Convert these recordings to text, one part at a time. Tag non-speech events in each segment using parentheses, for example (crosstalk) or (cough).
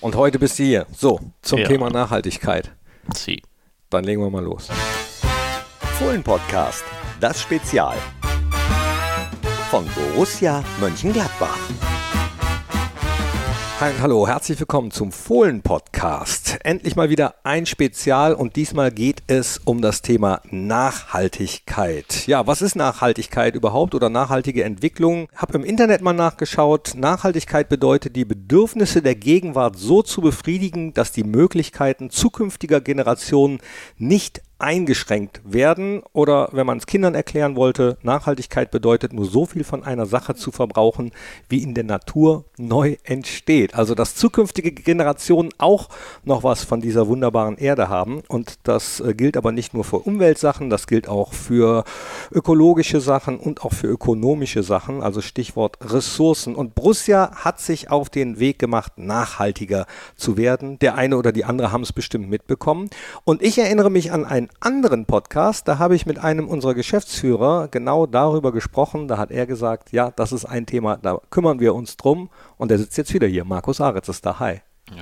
Und heute bist du hier. So, zum Ja. Thema Nachhaltigkeit. Sie. Dann legen wir mal los. Fohlen Podcast, das Spezial. Von Borussia Mönchengladbach. Hi hallo, herzlich willkommen zum Fohlen-Podcast. Endlich mal wieder ein Spezial und diesmal geht es um das Thema Nachhaltigkeit. Ja, was ist Nachhaltigkeit überhaupt oder nachhaltige Entwicklung? Hab im Internet mal nachgeschaut. Nachhaltigkeit bedeutet, die Bedürfnisse der Gegenwart so zu befriedigen, dass die Möglichkeiten zukünftiger Generationen nicht eingeschränkt werden oder wenn man es Kindern erklären wollte, Nachhaltigkeit bedeutet nur so viel von einer Sache zu verbrauchen, wie in der Natur neu entsteht. Also dass zukünftige Generationen auch noch was von dieser wunderbaren Erde haben und das äh, gilt aber nicht nur für Umweltsachen, das gilt auch für ökologische Sachen und auch für ökonomische Sachen, also Stichwort Ressourcen. Und Borussia hat sich auf den Weg gemacht, nachhaltiger zu werden. Der eine oder die andere haben es bestimmt mitbekommen. Und ich erinnere mich an einen anderen Podcast, da habe ich mit einem unserer Geschäftsführer genau darüber gesprochen. Da hat er gesagt, ja, das ist ein Thema, da kümmern wir uns drum. Und er sitzt jetzt wieder hier. Markus Aretz ist da. Hi.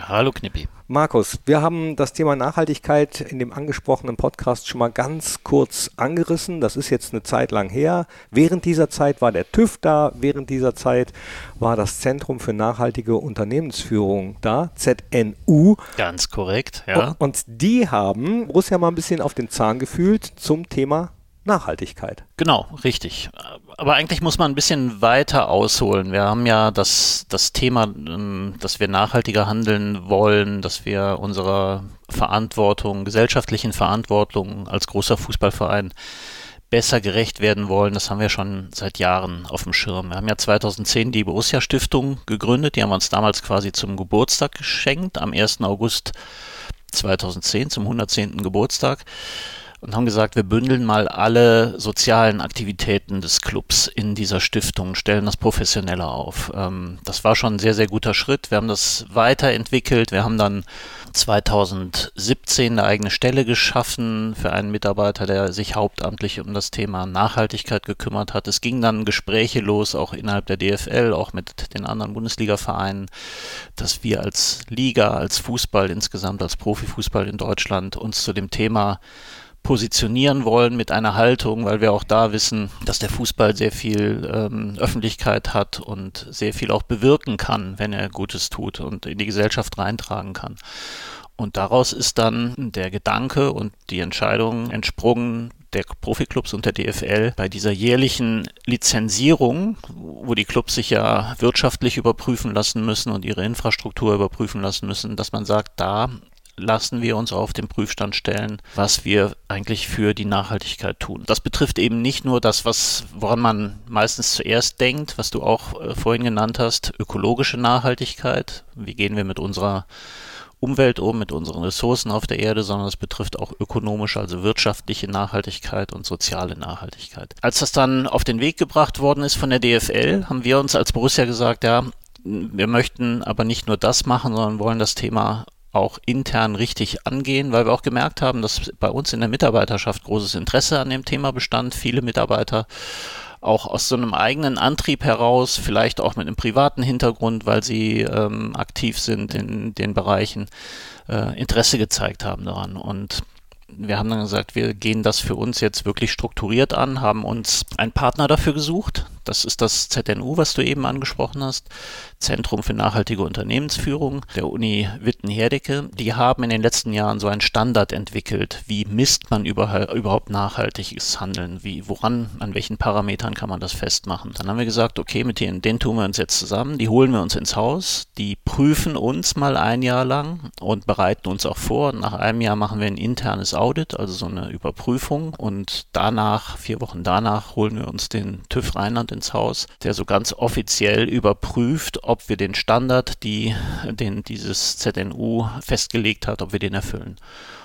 Hallo Knippi. Markus, wir haben das Thema Nachhaltigkeit in dem angesprochenen Podcast schon mal ganz kurz angerissen. Das ist jetzt eine Zeit lang her. Während dieser Zeit war der TÜV da. Während dieser Zeit war das Zentrum für nachhaltige Unternehmensführung da, ZNU. Ganz korrekt, ja. Und, und die haben Borussia mal ein bisschen auf den Zahn gefühlt zum Thema Nachhaltigkeit. Genau, richtig. Aber eigentlich muss man ein bisschen weiter ausholen. Wir haben ja das, das Thema, ähm, dass wir nachhaltiger handeln wollen, dass wir unserer Verantwortung, gesellschaftlichen Verantwortung als großer Fußballverein besser gerecht werden wollen. Das haben wir schon seit Jahren auf dem Schirm. Wir haben ja 2010 die Borussia Stiftung gegründet. Die haben wir uns damals quasi zum Geburtstag geschenkt, am 1. August 2010, zum 110. Geburtstag und haben gesagt, wir bündeln mal alle sozialen Aktivitäten des Clubs in dieser Stiftung, stellen das professioneller auf. Ähm, das war schon ein sehr, sehr guter Schritt. Wir haben das weiterentwickelt. Wir haben dann 2017 eine eigene Stelle geschaffen für einen Mitarbeiter, der sich hauptamtlich um das Thema Nachhaltigkeit gekümmert hat. Es ging dann Gespräche los, auch innerhalb der DFL, auch mit den anderen Bundesliga-Vereinen, dass wir als Liga, als Fußball insgesamt, als Profifußball in Deutschland uns zu dem Thema positionieren wollen mit einer Haltung, weil wir auch da wissen, dass der Fußball sehr viel ähm, Öffentlichkeit hat und sehr viel auch bewirken kann, wenn er Gutes tut und in die Gesellschaft reintragen kann. Und daraus ist dann der Gedanke und die Entscheidung entsprungen, der Profiklubs und der DFL bei dieser jährlichen Lizenzierung, wo die Clubs sich ja wirtschaftlich überprüfen lassen müssen und ihre Infrastruktur überprüfen lassen müssen, dass man sagt, da lassen wir uns auf den Prüfstand stellen, was wir eigentlich für die Nachhaltigkeit tun. Das betrifft eben nicht nur das, was, woran man meistens zuerst denkt, was du auch äh, vorhin genannt hast, ökologische Nachhaltigkeit. Wie gehen wir mit unserer Umwelt um, mit unseren Ressourcen auf der Erde, sondern es betrifft auch ökonomische, also wirtschaftliche Nachhaltigkeit und soziale Nachhaltigkeit. Als das dann auf den Weg gebracht worden ist von der DFL, haben wir uns als Borussia gesagt, ja, wir möchten aber nicht nur das machen, sondern wollen das Thema auch intern richtig angehen, weil wir auch gemerkt haben, dass bei uns in der Mitarbeiterschaft großes Interesse an dem Thema bestand. Viele Mitarbeiter auch aus so einem eigenen Antrieb heraus, vielleicht auch mit einem privaten Hintergrund, weil sie ähm, aktiv sind in den Bereichen, äh, Interesse gezeigt haben daran. Und wir haben dann gesagt, wir gehen das für uns jetzt wirklich strukturiert an, haben uns einen Partner dafür gesucht. Das ist das ZNU, was du eben angesprochen hast. Zentrum für nachhaltige Unternehmensführung der Uni Witten-Herdecke. Die haben in den letzten Jahren so einen Standard entwickelt. Wie misst man überhaupt nachhaltiges Handeln? Wie, woran, an welchen Parametern kann man das festmachen? Dann haben wir gesagt, okay, mit denen, denen tun wir uns jetzt zusammen. Die holen wir uns ins Haus. Die prüfen uns mal ein Jahr lang und bereiten uns auch vor. Nach einem Jahr machen wir ein internes Audit, also so eine Überprüfung. Und danach, vier Wochen danach, holen wir uns den TÜV Rheinland ins Haus, der so ganz offiziell überprüft, ob wir den Standard, die, den dieses ZNU festgelegt hat, ob wir den erfüllen.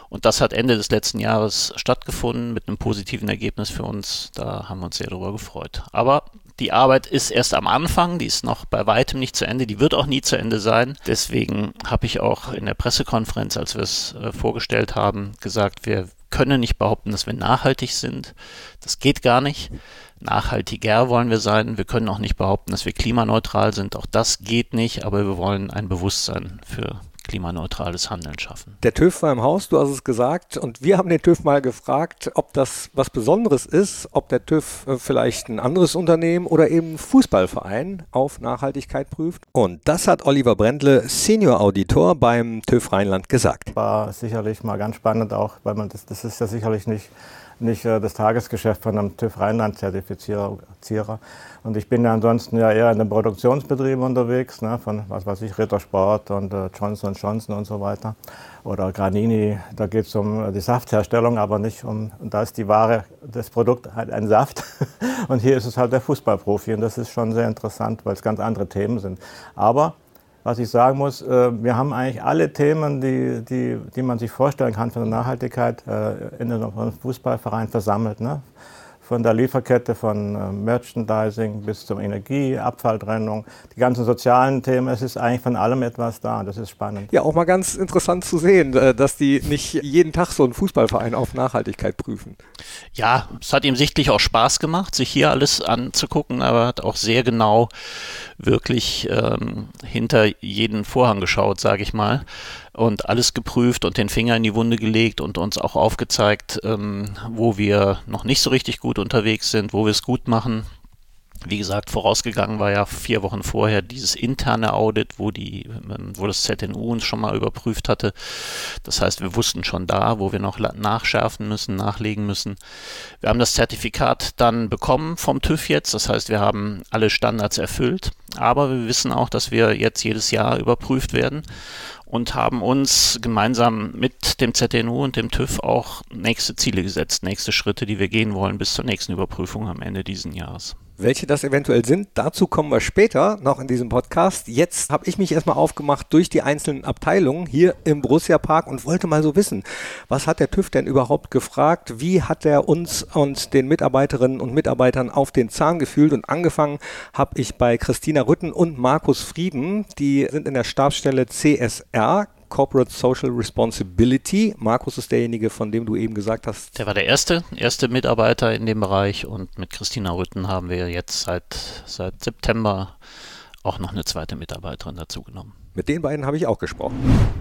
Und das hat Ende des letzten Jahres stattgefunden mit einem positiven Ergebnis für uns. Da haben wir uns sehr darüber gefreut. Aber die Arbeit ist erst am Anfang, die ist noch bei weitem nicht zu Ende, die wird auch nie zu Ende sein. Deswegen habe ich auch in der Pressekonferenz, als wir es äh, vorgestellt haben, gesagt, wir können nicht behaupten, dass wir nachhaltig sind. Das geht gar nicht. Nachhaltiger wollen wir sein. Wir können auch nicht behaupten, dass wir klimaneutral sind. Auch das geht nicht, aber wir wollen ein Bewusstsein für klimaneutrales Handeln schaffen. Der TÜV war im Haus, du hast es gesagt, und wir haben den TÜV mal gefragt, ob das was Besonderes ist, ob der TÜV äh, vielleicht ein anderes Unternehmen oder eben Fußballverein auf Nachhaltigkeit prüft. Und das hat Oliver Brendle, Senior Auditor beim TÜV Rheinland gesagt. War sicherlich mal ganz spannend auch, weil man das, das ist ja sicherlich nicht nicht äh, das Tagesgeschäft von einem TÜV Rheinland-Zertifizierer. Und ich bin ja ansonsten ja eher in den Produktionsbetrieben unterwegs, ne, von was weiß ich, Rittersport und äh, Johnson Johnson und so weiter. Oder Granini, da geht es um äh, die Saftherstellung, aber nicht um, da ist die Ware, das Produkt halt ein Saft. (laughs) Und hier ist es halt der Fußballprofi und das ist schon sehr interessant, weil es ganz andere Themen sind. Aber was ich sagen muss, äh, wir haben eigentlich alle Themen, die, die, die man sich vorstellen kann für eine Nachhaltigkeit, äh, in einem Fußballverein versammelt. Ne? Von der Lieferkette von äh, Merchandising bis zur Energie, Abfalltrennung, die ganzen sozialen Themen. Es ist eigentlich von allem etwas da. Das ist spannend. Ja, auch mal ganz interessant zu sehen, äh, dass die nicht jeden Tag so einen Fußballverein auf Nachhaltigkeit prüfen. Ja, es hat ihm sichtlich auch Spaß gemacht, sich hier alles anzugucken, aber hat auch sehr genau wirklich ähm, hinter jeden Vorhang geschaut, sage ich mal und alles geprüft und den Finger in die Wunde gelegt und uns auch aufgezeigt, ähm, wo wir noch nicht so richtig gut unterwegs sind, wo wir es gut machen. Wie gesagt, vorausgegangen war ja vier Wochen vorher dieses interne Audit, wo, die, ähm, wo das ZNU uns schon mal überprüft hatte. Das heißt, wir wussten schon da, wo wir noch nachschärfen müssen, nachlegen müssen. Wir haben das Zertifikat dann bekommen vom TÜV jetzt. Das heißt, wir haben alle Standards erfüllt. Aber wir wissen auch, dass wir jetzt jedes Jahr überprüft werden und haben uns gemeinsam mit dem ZNU und dem TÜV auch nächste Ziele gesetzt, nächste Schritte, die wir gehen wollen bis zur nächsten Überprüfung am Ende dieses Jahres. Welche das eventuell sind, dazu kommen wir später noch in diesem Podcast. Jetzt habe ich mich erstmal aufgemacht durch die einzelnen Abteilungen hier im Borussia Park und wollte mal so wissen, was hat der TÜV denn überhaupt gefragt? Wie hat er uns und den Mitarbeiterinnen und Mitarbeitern auf den Zahn gefühlt? Und angefangen habe ich bei Christina Rütten und Markus Frieden. Die sind in der Stabsstelle CSR Corporate Social Responsibility. Markus ist derjenige, von dem du eben gesagt hast. Der war der erste, erste Mitarbeiter in dem Bereich und mit Christina Rütten haben wir jetzt seit, seit September auch noch eine zweite Mitarbeiterin dazu genommen. Mit den beiden habe ich auch gesprochen.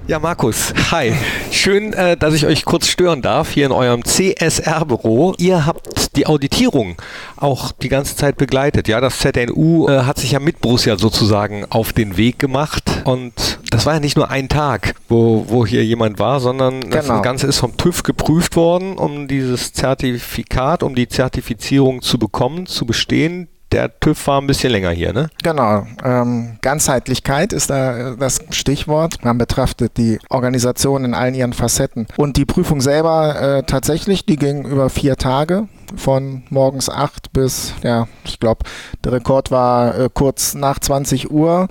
Ja, Markus, hi. Schön, äh, dass ich euch kurz stören darf hier in eurem CSR-Büro. Ihr habt die Auditierung auch die ganze Zeit begleitet. Ja, das ZNU äh, hat sich ja mit Borussia sozusagen auf den Weg gemacht. Und das war ja nicht nur ein Tag, wo, wo hier jemand war, sondern genau. das Ganze ist vom TÜV geprüft worden, um dieses Zertifikat, um die Zertifizierung zu bekommen, zu bestehen der TÜV war ein bisschen länger hier, ne? Genau. Ähm, Ganzheitlichkeit ist da äh, das Stichwort. Man betrachtet die Organisation in allen ihren Facetten. Und die Prüfung selber äh, tatsächlich, die ging über vier Tage von morgens 8 bis, ja, ich glaube, der Rekord war äh, kurz nach 20 Uhr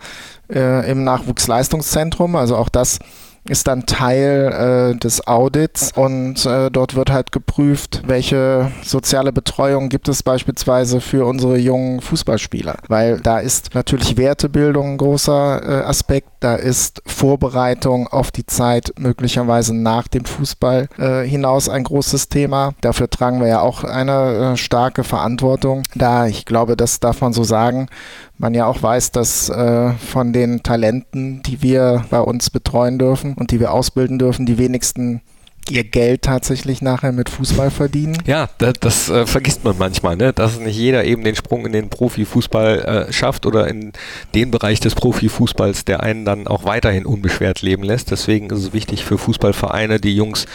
äh, im Nachwuchsleistungszentrum. Also auch das ist dann Teil äh, des Audits und äh, dort wird halt geprüft, welche soziale Betreuung gibt es beispielsweise für unsere jungen Fußballspieler, weil da ist natürlich Wertebildung ein großer äh, Aspekt, da ist Vorbereitung auf die Zeit möglicherweise nach dem Fußball äh, hinaus ein großes Thema. Dafür tragen wir ja auch eine äh, starke Verantwortung. Da, ich glaube, das darf man so sagen, man ja auch weiß, dass äh, von den Talenten, die wir bei uns betreuen dürfen und die wir ausbilden dürfen, die wenigsten ihr Geld tatsächlich nachher mit Fußball verdienen. Ja, das, das äh, vergisst man manchmal, ne? dass nicht jeder eben den Sprung in den Profifußball äh, schafft oder in den Bereich des Profifußballs, der einen dann auch weiterhin unbeschwert leben lässt. Deswegen ist es wichtig für Fußballvereine, die Jungs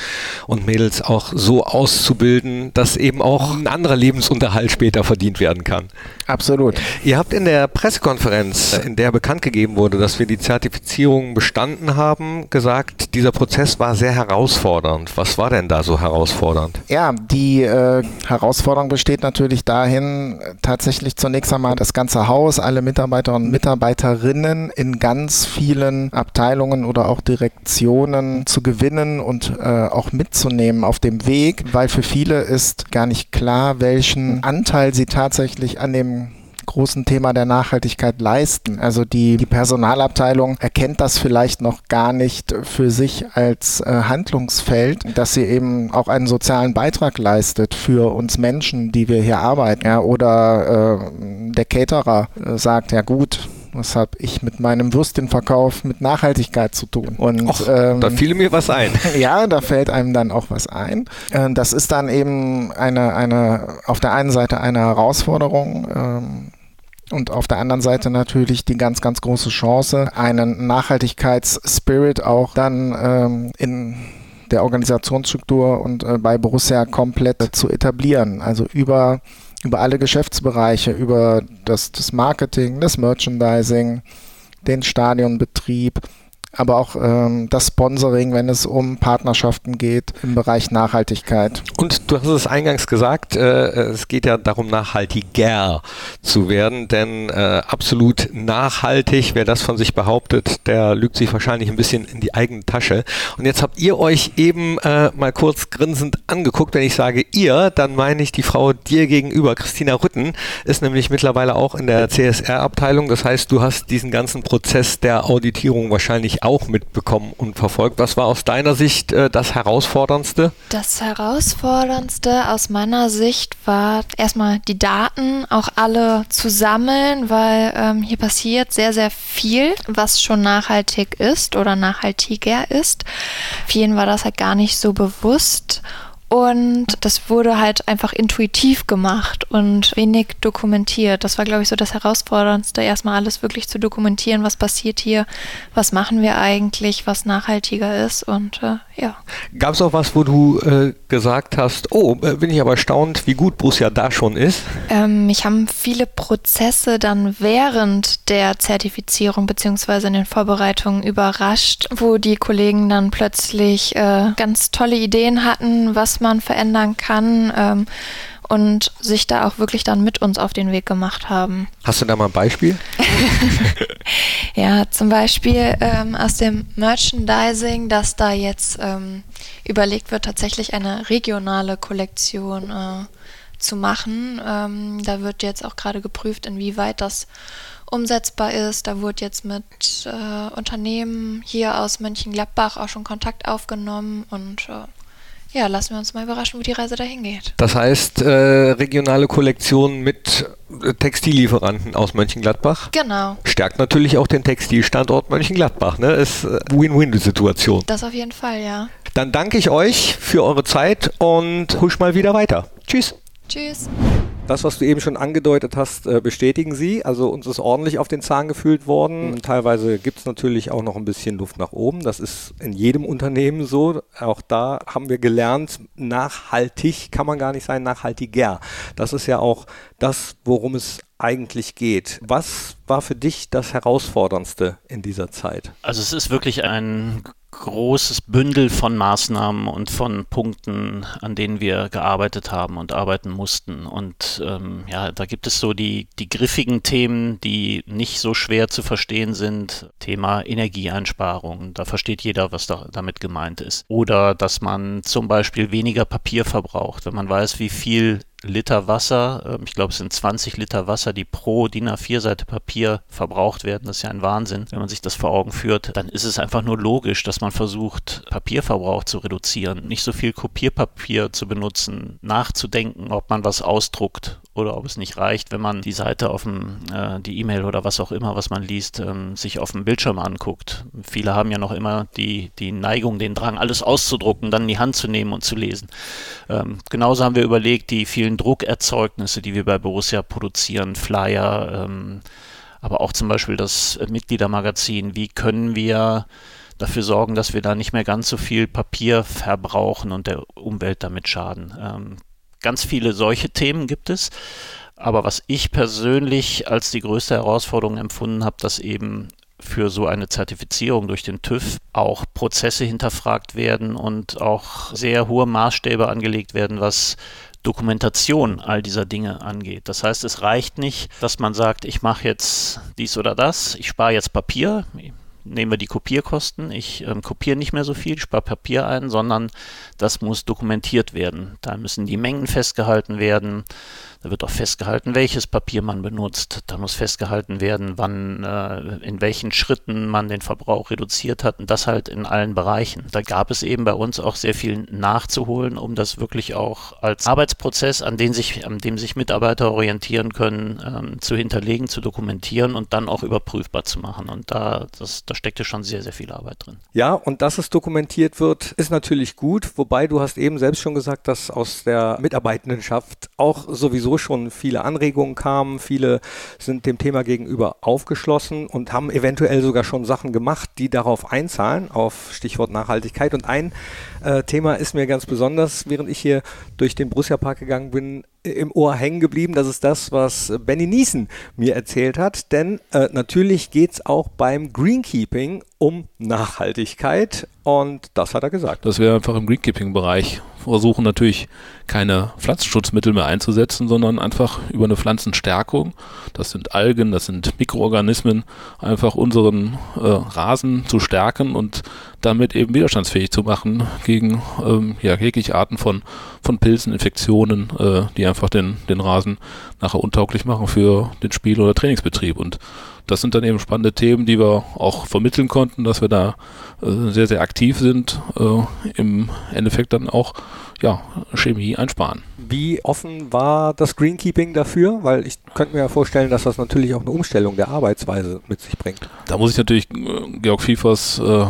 und Mädels auch so auszubilden, dass eben auch ein anderer Lebensunterhalt später verdient werden kann. Absolut. Ihr habt in der Pressekonferenz, in der bekannt gegeben wurde, dass wir die Zertifizierung bestanden haben, gesagt, dieser Prozess war sehr herausfordernd herausfordernd. Was war denn da so herausfordernd? Ja, die äh, Herausforderung besteht natürlich dahin, tatsächlich zunächst einmal das ganze Haus, alle Mitarbeiter und Mitarbeiterinnen in ganz vielen Abteilungen oder auch Direktionen zu gewinnen und äh, auch mitzunehmen auf dem Weg, weil für viele ist gar nicht klar, welchen Anteil sie tatsächlich an dem großen Thema der Nachhaltigkeit leisten. Also die, die Personalabteilung erkennt das vielleicht noch gar nicht für sich als äh, Handlungsfeld, dass sie eben auch einen sozialen Beitrag leistet für uns Menschen, die wir hier arbeiten. Ja, oder äh, der Caterer äh, sagt, ja gut, Was habe ich mit meinem Würstchenverkauf mit Nachhaltigkeit zu tun? Und Och, ähm, da fiel mir was ein. (laughs) ja, da fällt einem dann auch was ein. Äh, das ist dann eben eine, eine auf der einen Seite eine Herausforderung. Ähm, und auf der anderen Seite natürlich die ganz, ganz große Chance, einen Nachhaltigkeitsspirit auch dann ähm, in der Organisationsstruktur und äh, bei Borussia komplett zu etablieren. Also über, über alle Geschäftsbereiche, über das, das Marketing, das Merchandising, den Stadionbetrieb, aber auch ähm, das Sponsoring, wenn es um Partnerschaften geht im Bereich Nachhaltigkeit. Und du hast es eingangs gesagt, äh, es geht ja darum, nachhaltiger zu werden, denn äh, absolut nachhaltig, wer das von sich behauptet, der lügt sich wahrscheinlich ein bisschen in die eigene Tasche. Und jetzt habt ihr euch eben äh, mal kurz grinsend angeguckt. Wenn ich sage ihr, dann meine ich die Frau dir gegenüber. Christina Rütten ist nämlich mittlerweile auch in der CSR-Abteilung. Das heißt, du hast diesen ganzen Prozess der Auditierung wahrscheinlich auch mitbekommen und verfolgt. Was war aus deiner Sicht äh, das Herausforderndste? Das Herausforderndste aus meiner Sicht war erstmal die Daten auch alle zu sammeln, weil ähm, hier passiert sehr, sehr viel, was schon nachhaltig ist oder nachhaltiger ist. Vielen war das halt gar nicht so bewusst. Und das wurde halt einfach intuitiv gemacht und wenig dokumentiert. Das war, glaube ich, so das Herausforderndste, erstmal alles wirklich zu dokumentieren, was passiert hier, was machen wir eigentlich, was nachhaltiger ist und äh, ja. Gab es auch was, wo du äh, gesagt hast, oh, äh, bin ich aber erstaunt, wie gut Borussia da schon ist? Ähm, mich haben viele Prozesse dann während der Zertifizierung beziehungsweise in den Vorbereitungen überrascht, wo die Kollegen dann plötzlich äh, ganz tolle Ideen hatten, was man verändern kann. Ähm, und sich da auch wirklich dann mit uns auf den Weg gemacht haben. Hast du da mal ein Beispiel? (laughs) ja, zum Beispiel ähm, aus dem Merchandising, dass da jetzt ähm, überlegt wird, tatsächlich eine regionale Kollektion äh, zu machen. Ähm, da wird jetzt auch gerade geprüft, inwieweit das umsetzbar ist. Da wurde jetzt mit äh, Unternehmen hier aus Mönchengladbach auch schon Kontakt aufgenommen und äh, ja, lassen wir uns mal überraschen, wo die Reise dahin geht. Das heißt, äh, regionale Kollektionen mit äh, Textillieferanten aus Mönchengladbach. Genau. Stärkt natürlich auch den Textilstandort Mönchengladbach. Ne? Ist äh, Win-Win-Situation. Das auf jeden Fall, ja. Dann danke ich euch für eure Zeit und husch mal wieder weiter. Tschüss. Tschüss. Das, was du eben schon angedeutet hast, äh, bestätigen sie. Also uns ist ordentlich auf den Zahn gefühlt worden. Teilweise gibt es natürlich auch noch ein bisschen Luft nach oben. Das ist in jedem Unternehmen so. Auch da haben wir gelernt, nachhaltig kann man gar nicht sein, nachhaltiger. Das ist ja auch das, worum es eigentlich geht. Was war für dich das Herausforderndste in dieser Zeit? Also es ist wirklich ein großes Bündel von Maßnahmen und von Punkten, an denen wir gearbeitet haben und arbeiten mussten. Und ähm, ja, da gibt es so die, die griffigen Themen, die nicht so schwer zu verstehen sind. Thema Energieeinsparung, da versteht jeder, was da, damit gemeint ist. Oder dass man zum Beispiel weniger Papier verbraucht, wenn man weiß, wie viel Liter Wasser, ähm, ich glaube es sind 20 Liter Wasser, die pro DIN A4-Seite Papier verbraucht werden. Das ist ja ein Wahnsinn. Wenn man sich das vor Augen führt, dann ist es einfach nur logisch, dass man versucht, Papierverbrauch zu reduzieren, nicht so viel Kopierpapier zu benutzen, nachzudenken, ob man was ausdruckt oder ob es nicht reicht, wenn man die Seite auf dem, äh, die E-Mail oder was auch immer, was man liest, ähm, sich auf dem Bildschirm anguckt. Viele haben ja noch immer die, die Neigung, den Drang, alles auszudrucken, dann in die Hand zu nehmen und zu lesen. Ähm, genauso haben wir überlegt, die vielen Druckerzeugnisse, die wir bei Borussia produzieren, Flyer, ähm, aber auch zum Beispiel das Mitgliedermagazin, wie können wir dafür sorgen, dass wir da nicht mehr ganz so viel Papier verbrauchen und der Umwelt damit schaden. Ähm, Ganz viele solche Themen gibt es. Aber was ich persönlich als die größte Herausforderung empfunden habe, dass eben für so eine Zertifizierung durch den TÜV auch Prozesse hinterfragt werden und auch sehr hohe Maßstäbe angelegt werden, was Dokumentation all dieser Dinge angeht. Das heißt, es reicht nicht, dass man sagt, ich mache jetzt dies oder das, ich spare jetzt Papier, nehmen wir die Kopierkosten. Ich ähm, kopiere nicht mehr so viel, spare Papier ein, sondern das muss dokumentiert werden. Da müssen die Mengen festgehalten werden. Da wird auch festgehalten, welches Papier man benutzt. Da muss festgehalten werden, wann, äh, in welchen Schritten man den Verbrauch reduziert hat und das halt in allen Bereichen. Da gab es eben bei uns auch sehr viel nachzuholen, um das wirklich auch als Arbeitsprozess, an den sich, an dem sich Mitarbeiter orientieren können, ähm, zu hinterlegen, zu dokumentieren und dann auch überprüfbar zu machen. Und da, das, da steckte schon sehr, sehr viel Arbeit drin. Ja, und dass es dokumentiert wird, ist natürlich gut, wobei du hast eben selbst schon gesagt, dass aus der Mitarbeitendenschaft auch sowieso schon viele Anregungen kamen. Viele sind dem Thema gegenüber aufgeschlossen und haben eventuell sogar schon Sachen gemacht, die darauf einzahlen, auf Stichwort Nachhaltigkeit. Und ein äh, Thema ist mir ganz besonders, während ich hier durch den Borussia Park gegangen bin, im Ohr hängen geblieben. Das ist das, was Benny Niesen mir erzählt hat. Denn äh, natürlich geht es auch beim Greenkeeping um Nachhaltigkeit. Und das hat er gesagt. Dass wir einfach im Greenkeeping-Bereich versuchen natürlich keine Pflanzenschutzmittel mehr einzusetzen, sondern einfach über eine Pflanzenstärkung, das sind Algen, das sind Mikroorganismen, einfach unseren äh, Rasen zu stärken und damit eben widerstandsfähig zu machen gegen ähm, ja, jegliche Arten von, von Pilzen, Infektionen, äh, die einfach den, den Rasen nachher untauglich machen für den Spiel- oder Trainingsbetrieb. Und das sind dann eben spannende Themen, die wir auch vermitteln konnten, dass wir da äh, sehr, sehr aktiv sind, äh, im Endeffekt dann auch ja, Chemie einsparen. Wie offen war das Greenkeeping dafür? Weil ich könnte mir ja vorstellen, dass das natürlich auch eine Umstellung der Arbeitsweise mit sich bringt. Da muss ich natürlich äh, Georg Fiefers äh,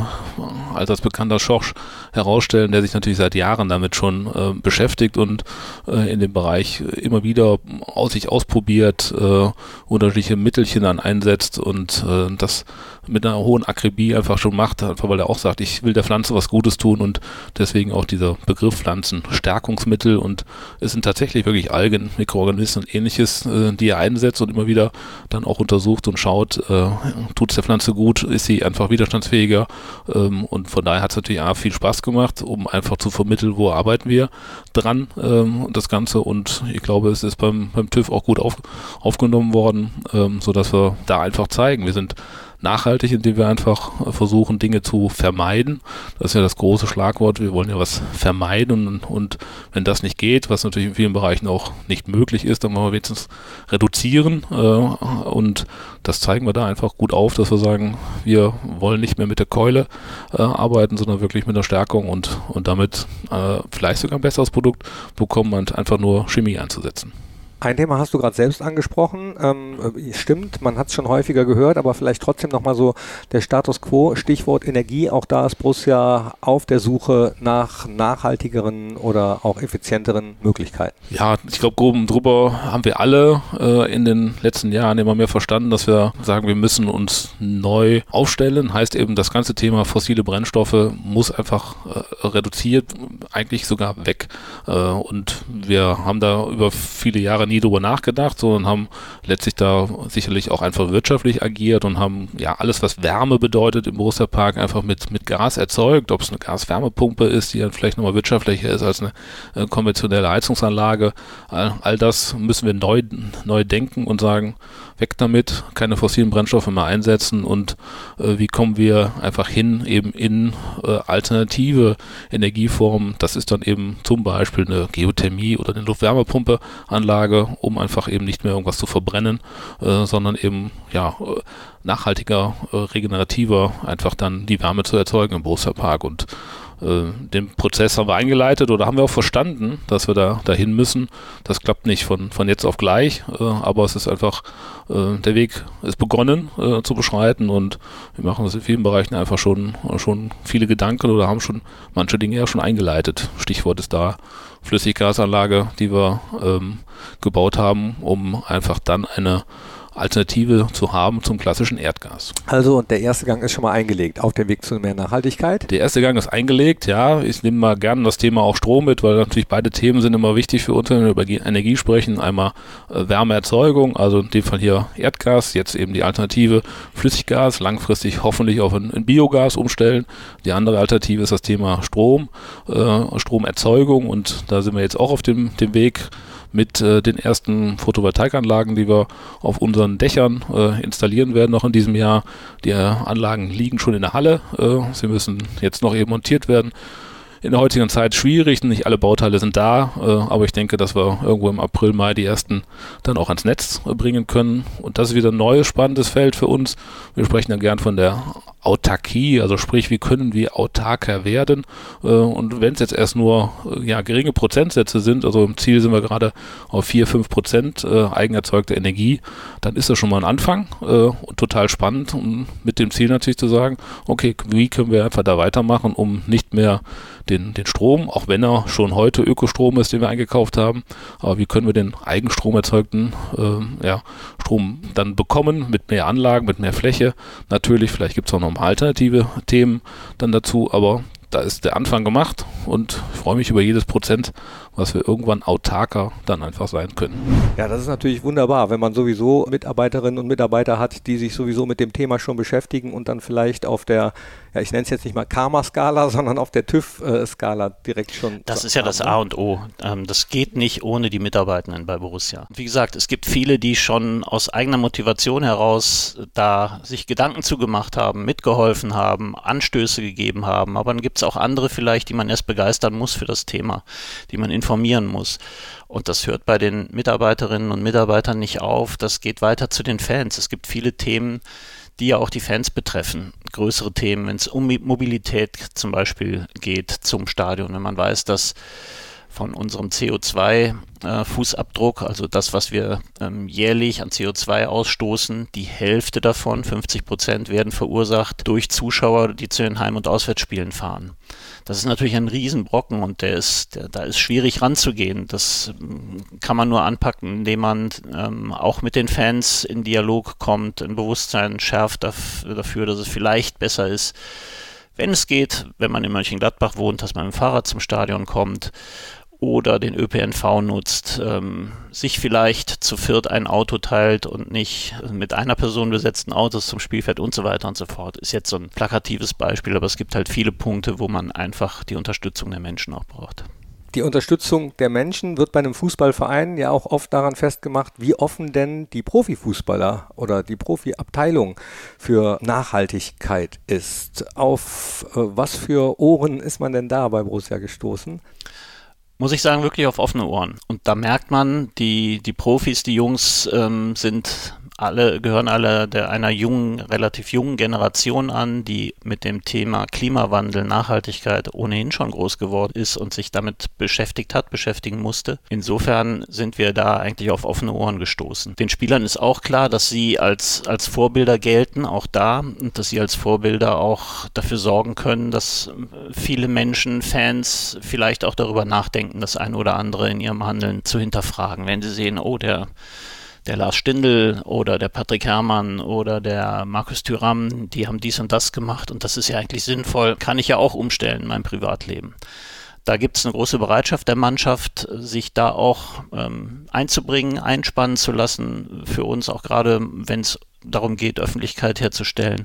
als als bekannter Schorsch herausstellen, der sich natürlich seit Jahren damit schon äh, beschäftigt und äh, in dem Bereich immer wieder aus sich ausprobiert, äh, unterschiedliche Mittelchen dann einsetzt und äh, das mit einer hohen Akribie einfach schon macht, einfach weil er auch sagt, ich will der Pflanze was Gutes tun und deswegen auch dieser Begriff Pflanzenstärkungsmittel und es sind tatsächlich wirklich Algen, Mikroorganismen und ähnliches, äh, die er einsetzt und immer wieder dann auch untersucht und schaut, äh, tut es der Pflanze gut, ist sie einfach widerstandsfähiger ähm, und von daher hat es natürlich auch viel Spaß gemacht, um einfach zu vermitteln, wo arbeiten wir dran, ähm, das Ganze und ich glaube, es ist beim, beim TÜV auch gut auf, aufgenommen worden, ähm, sodass wir da einfach zeigen, wir sind nachhaltig, indem wir einfach versuchen, Dinge zu vermeiden. Das ist ja das große Schlagwort. Wir wollen ja was vermeiden und, und wenn das nicht geht, was natürlich in vielen Bereichen auch nicht möglich ist, dann wollen wir wenigstens reduzieren äh, und das zeigen wir da einfach gut auf, dass wir sagen, wir wollen nicht mehr mit der Keule äh, arbeiten, sondern wirklich mit der Stärkung und, und damit äh, vielleicht sogar ein besseres Produkt bekommen und einfach nur Chemie einzusetzen. Ein Thema hast du gerade selbst angesprochen. Ähm, äh, stimmt, man hat es schon häufiger gehört, aber vielleicht trotzdem nochmal so der Status quo, Stichwort Energie. Auch da ist Borussia auf der Suche nach nachhaltigeren oder auch effizienteren Möglichkeiten. Ja, ich glaube, grob drüber haben wir alle äh, in den letzten Jahren immer mehr verstanden, dass wir sagen, wir müssen uns neu aufstellen. Heißt eben, das ganze Thema fossile Brennstoffe muss einfach äh, reduziert, eigentlich sogar weg. Äh, und wir haben da über viele Jahre nie drüber nachgedacht, sondern haben letztlich da sicherlich auch einfach wirtschaftlich agiert und haben ja alles, was Wärme bedeutet im Borussia Park, einfach mit, mit Gas erzeugt. Ob es eine Gaswärmepumpe ist, die dann vielleicht nochmal wirtschaftlicher ist als eine äh, konventionelle Heizungsanlage. All, all das müssen wir neu, neu denken und sagen, weg damit, keine fossilen Brennstoffe mehr einsetzen und äh, wie kommen wir einfach hin eben in äh, alternative Energieformen. Das ist dann eben zum Beispiel eine Geothermie oder eine Luftwärmepumpe-Anlage, um einfach eben nicht mehr irgendwas zu verbrennen, äh, sondern eben ja äh, nachhaltiger, äh, regenerativer einfach dann die Wärme zu erzeugen im Borussia Park und den Prozess haben wir eingeleitet oder haben wir auch verstanden, dass wir da dahin müssen. Das klappt nicht von, von jetzt auf gleich, äh, aber es ist einfach, äh, der Weg ist begonnen äh, zu beschreiten und wir machen uns in vielen Bereichen einfach schon, schon viele Gedanken oder haben schon manche Dinge ja schon eingeleitet. Stichwort ist da Flüssiggasanlage, die wir ähm, gebaut haben, um einfach dann eine Alternative zu haben zum klassischen Erdgas. Also und der erste Gang ist schon mal eingelegt auf dem Weg zu mehr Nachhaltigkeit. Der erste Gang ist eingelegt, ja. Ich nehme mal gerne das Thema auch Strom mit, weil natürlich beide Themen sind immer wichtig für uns, wenn wir über Energie sprechen. Einmal äh, Wärmeerzeugung, also in dem Fall hier Erdgas, jetzt eben die Alternative Flüssiggas, langfristig hoffentlich auf ein, ein Biogas umstellen. Die andere Alternative ist das Thema Strom, äh, Stromerzeugung und da sind wir jetzt auch auf dem, dem Weg mit äh, den ersten Photovoltaikanlagen, die wir auf unseren Dächern äh, installieren werden noch in diesem Jahr. Die äh, Anlagen liegen schon in der Halle. Äh, sie müssen jetzt noch eben montiert werden in der heutigen Zeit schwierig. Nicht alle Bauteile sind da, äh, aber ich denke, dass wir irgendwo im April, Mai die ersten dann auch ans Netz äh, bringen können. Und das ist wieder ein neues spannendes Feld für uns. Wir sprechen ja gern von der Autarkie, also sprich, wie können wir autarker werden? Äh, und wenn es jetzt erst nur äh, ja, geringe Prozentsätze sind, also im Ziel sind wir gerade auf 4, 5 Prozent äh, eigenerzeugte Energie, dann ist das schon mal ein Anfang äh, und total spannend. Und mit dem Ziel natürlich zu sagen, okay, wie können wir einfach da weitermachen, um nicht mehr den, den Strom, auch wenn er schon heute Ökostrom ist, den wir eingekauft haben. Aber wie können wir den Eigenstrom erzeugten äh, ja, Strom dann bekommen mit mehr Anlagen, mit mehr Fläche? Natürlich, vielleicht gibt es auch noch mal alternative Themen dann dazu, aber da ist der Anfang gemacht und ich freue mich über jedes Prozent, was wir irgendwann autarker dann einfach sein können. Ja, das ist natürlich wunderbar, wenn man sowieso Mitarbeiterinnen und Mitarbeiter hat, die sich sowieso mit dem Thema schon beschäftigen und dann vielleicht auf der, ja, ich nenne es jetzt nicht mal Karma-Skala, (laughs) sondern auf der TÜV-Skala direkt schon. Das ist ja das A und O. Ähm, das geht nicht ohne die Mitarbeitenden bei Borussia. Wie gesagt, es gibt viele, die schon aus eigener Motivation heraus da sich Gedanken zugemacht haben, mitgeholfen haben, Anstöße gegeben haben, aber dann gibt es auch andere vielleicht, die man erst begeistern muss für das Thema, die man informieren muss. Und das hört bei den Mitarbeiterinnen und Mitarbeitern nicht auf. Das geht weiter zu den Fans. Es gibt viele Themen, die ja auch die Fans betreffen. Größere Themen, wenn es um Mobilität zum Beispiel geht zum Stadion. Wenn man weiß, dass von unserem CO2-Fußabdruck, äh, also das, was wir ähm, jährlich an CO2 ausstoßen, die Hälfte davon, 50 Prozent, werden verursacht durch Zuschauer, die zu den Heim- und Auswärtsspielen fahren. Das ist natürlich ein Riesenbrocken und der ist, der, da ist schwierig ranzugehen. Das ähm, kann man nur anpacken, indem man ähm, auch mit den Fans in Dialog kommt, ein Bewusstsein schärft dafür, dass es vielleicht besser ist, wenn es geht, wenn man in Mönchengladbach wohnt, dass man mit dem Fahrrad zum Stadion kommt oder den ÖPNV nutzt, ähm, sich vielleicht zu viert ein Auto teilt und nicht mit einer Person besetzten Autos zum Spiel fährt und so weiter und so fort. Ist jetzt so ein plakatives Beispiel, aber es gibt halt viele Punkte, wo man einfach die Unterstützung der Menschen auch braucht. Die Unterstützung der Menschen wird bei einem Fußballverein ja auch oft daran festgemacht, wie offen denn die Profifußballer oder die Profiabteilung für Nachhaltigkeit ist. Auf äh, was für Ohren ist man denn da bei Borussia gestoßen? Muss ich sagen, wirklich auf offene Ohren. Und da merkt man, die, die Profis, die Jungs ähm, sind alle, gehören alle der, einer jungen, relativ jungen Generation an, die mit dem Thema Klimawandel, Nachhaltigkeit ohnehin schon groß geworden ist und sich damit beschäftigt hat, beschäftigen musste. Insofern sind wir da eigentlich auf offene Ohren gestoßen. Den Spielern ist auch klar, dass sie als, als Vorbilder gelten, auch da, und dass sie als Vorbilder auch dafür sorgen können, dass viele Menschen, Fans vielleicht auch darüber nachdenken, das eine oder andere in ihrem Handeln zu hinterfragen. Wenn sie sehen, oh, der der Lars Stindl oder der Patrick Herrmann oder der Markus Thüram, die haben dies und das gemacht und das ist ja eigentlich sinnvoll, kann ich ja auch umstellen in meinem Privatleben. Da gibt es eine große Bereitschaft der Mannschaft, sich da auch ähm, einzubringen, einspannen zu lassen, für uns auch gerade, wenn es darum geht, Öffentlichkeit herzustellen.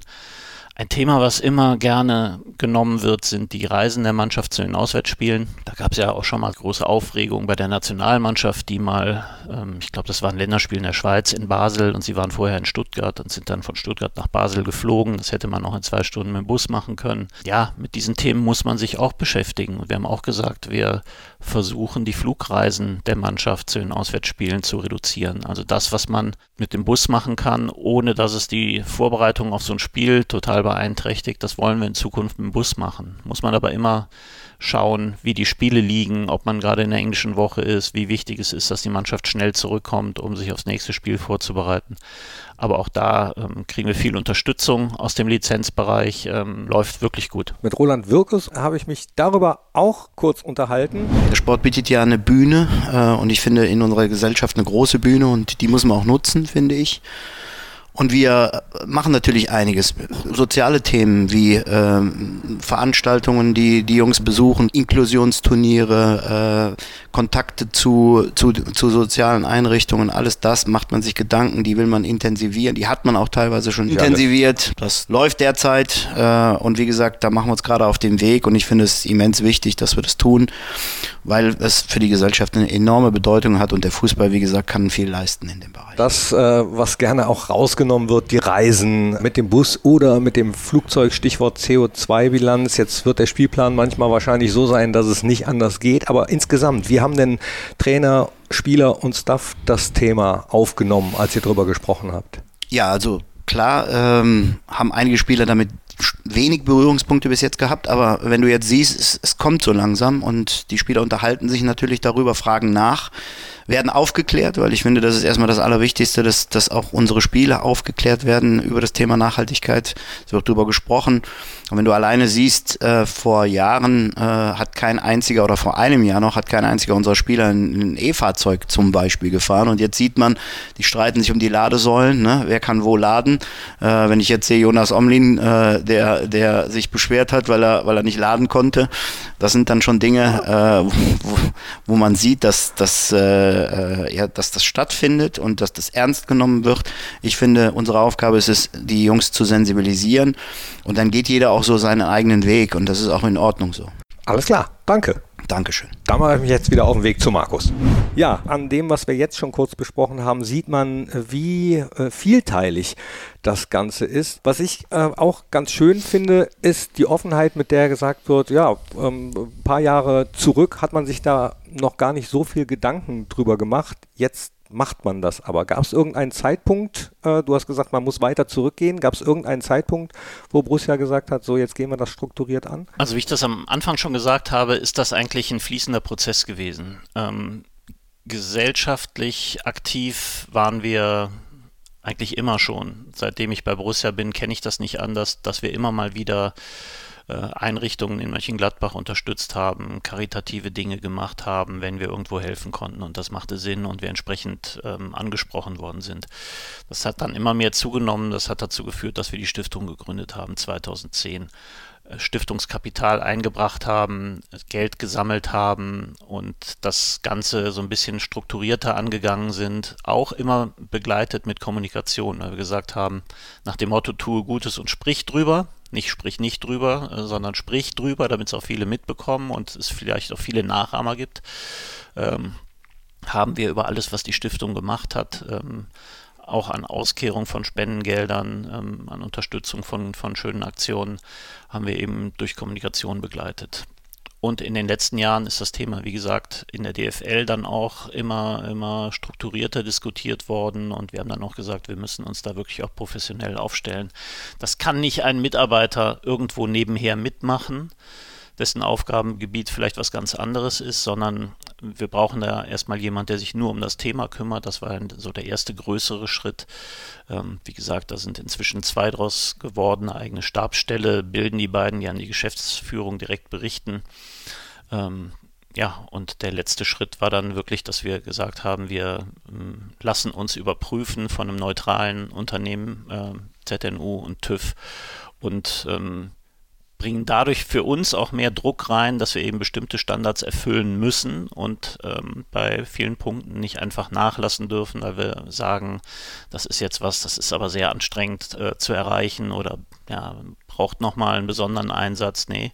Ein Thema, was immer gerne genommen wird, sind die Reisen der Mannschaft zu den Auswärtsspielen. Da gab es ja auch schon mal große Aufregung bei der Nationalmannschaft, die mal, ähm, ich glaube, das war ein Länderspiel in der Schweiz, in Basel und sie waren vorher in Stuttgart und sind dann von Stuttgart nach Basel geflogen. Das hätte man auch in zwei Stunden mit dem Bus machen können. Ja, mit diesen Themen muss man sich auch beschäftigen. Wir haben auch gesagt, wir versuchen, die Flugreisen der Mannschaft zu den Auswärtsspielen zu reduzieren. Also das, was man mit dem Bus machen kann, ohne dass es die Vorbereitung auf so ein Spiel total beeinträchtigt. Das wollen wir in Zukunft mit dem Bus machen. Muss man aber immer schauen, wie die Spiele liegen, ob man gerade in der englischen Woche ist, wie wichtig es ist, dass die Mannschaft schnell zurückkommt, um sich aufs nächste Spiel vorzubereiten. Aber auch da ähm, kriegen wir viel Unterstützung aus dem Lizenzbereich, ähm, läuft wirklich gut. Mit Roland Wirkus habe ich mich darüber auch kurz unterhalten. Der Sport bietet ja eine Bühne äh, und ich finde in unserer Gesellschaft eine große Bühne und die muss man auch nutzen, finde ich. Und wir machen natürlich einiges. Soziale Themen wie ähm, Veranstaltungen, die die Jungs besuchen, Inklusionsturniere, äh, Kontakte zu, zu, zu sozialen Einrichtungen, alles das macht man sich Gedanken, die will man intensivieren. Die hat man auch teilweise schon intensiviert. Das läuft derzeit. Äh, und wie gesagt, da machen wir uns gerade auf den Weg. Und ich finde es immens wichtig, dass wir das tun, weil es für die Gesellschaft eine enorme Bedeutung hat. Und der Fußball, wie gesagt, kann viel leisten in dem Bereich. Das, äh, was gerne auch rausgenommen wird, die Reisen mit dem Bus oder mit dem Flugzeug, Stichwort CO2-Bilanz. Jetzt wird der Spielplan manchmal wahrscheinlich so sein, dass es nicht anders geht. Aber insgesamt, wie haben denn Trainer, Spieler und Staff das Thema aufgenommen, als ihr darüber gesprochen habt? Ja, also klar ähm, haben einige Spieler damit wenig Berührungspunkte bis jetzt gehabt, aber wenn du jetzt siehst, es, es kommt so langsam und die Spieler unterhalten sich natürlich darüber, fragen nach werden aufgeklärt, weil ich finde, das ist erstmal das Allerwichtigste, dass, dass auch unsere Spieler aufgeklärt werden über das Thema Nachhaltigkeit. Es wird darüber gesprochen. Und wenn du alleine siehst, äh, vor Jahren äh, hat kein einziger oder vor einem Jahr noch hat kein einziger unserer Spieler ein, ein E-Fahrzeug zum Beispiel gefahren. Und jetzt sieht man, die streiten sich um die Ladesäulen. Ne? Wer kann wo laden? Äh, wenn ich jetzt sehe Jonas Omlin, äh, der, der sich beschwert hat, weil er, weil er nicht laden konnte, das sind dann schon Dinge, äh, wo, wo man sieht, dass, dass, äh, ja, dass das stattfindet und dass das ernst genommen wird. Ich finde, unsere Aufgabe ist es, die Jungs zu sensibilisieren. Und dann geht jeder auch so seinen eigenen Weg und das ist auch in Ordnung so. Alles klar, danke. Dankeschön. Da mache ich mich jetzt wieder auf den Weg zu Markus. Ja, an dem, was wir jetzt schon kurz besprochen haben, sieht man, wie äh, vielteilig das Ganze ist. Was ich äh, auch ganz schön finde, ist die Offenheit, mit der gesagt wird, ja, ähm, ein paar Jahre zurück hat man sich da noch gar nicht so viel Gedanken drüber gemacht. Jetzt macht man das aber? Gab es irgendeinen Zeitpunkt, äh, du hast gesagt, man muss weiter zurückgehen, gab es irgendeinen Zeitpunkt, wo Borussia gesagt hat, so jetzt gehen wir das strukturiert an? Also wie ich das am Anfang schon gesagt habe, ist das eigentlich ein fließender Prozess gewesen. Ähm, gesellschaftlich aktiv waren wir eigentlich immer schon. Seitdem ich bei Borussia bin, kenne ich das nicht anders, dass wir immer mal wieder Einrichtungen in Mönchengladbach unterstützt haben, karitative Dinge gemacht haben, wenn wir irgendwo helfen konnten und das machte Sinn und wir entsprechend ähm, angesprochen worden sind. Das hat dann immer mehr zugenommen, das hat dazu geführt, dass wir die Stiftung gegründet haben 2010. Äh, Stiftungskapital eingebracht haben, Geld gesammelt haben und das Ganze so ein bisschen strukturierter angegangen sind, auch immer begleitet mit Kommunikation, weil wir gesagt haben, nach dem Motto tue Gutes und sprich drüber, nicht sprich nicht drüber, äh, sondern sprich drüber, damit es auch viele mitbekommen und es vielleicht auch viele Nachahmer gibt, ähm, haben wir über alles, was die Stiftung gemacht hat, ähm, auch an Auskehrung von Spendengeldern, ähm, an Unterstützung von, von schönen Aktionen, haben wir eben durch Kommunikation begleitet. Und in den letzten Jahren ist das Thema, wie gesagt, in der DFL dann auch immer, immer strukturierter diskutiert worden. Und wir haben dann auch gesagt, wir müssen uns da wirklich auch professionell aufstellen. Das kann nicht ein Mitarbeiter irgendwo nebenher mitmachen, dessen Aufgabengebiet vielleicht was ganz anderes ist, sondern wir brauchen da erstmal jemand, der sich nur um das Thema kümmert. Das war so der erste größere Schritt. Ähm, wie gesagt, da sind inzwischen zwei draus geworden. Eigene Stabsstelle bilden die beiden, die an die Geschäftsführung direkt berichten. Ähm, ja, und der letzte Schritt war dann wirklich, dass wir gesagt haben, wir ähm, lassen uns überprüfen von einem neutralen Unternehmen, äh, ZNU und TÜV. Und ähm, bringen dadurch für uns auch mehr Druck rein, dass wir eben bestimmte Standards erfüllen müssen und ähm, bei vielen Punkten nicht einfach nachlassen dürfen, weil wir sagen, das ist jetzt was, das ist aber sehr anstrengend äh, zu erreichen oder ja, braucht nochmal einen besonderen Einsatz. Nee,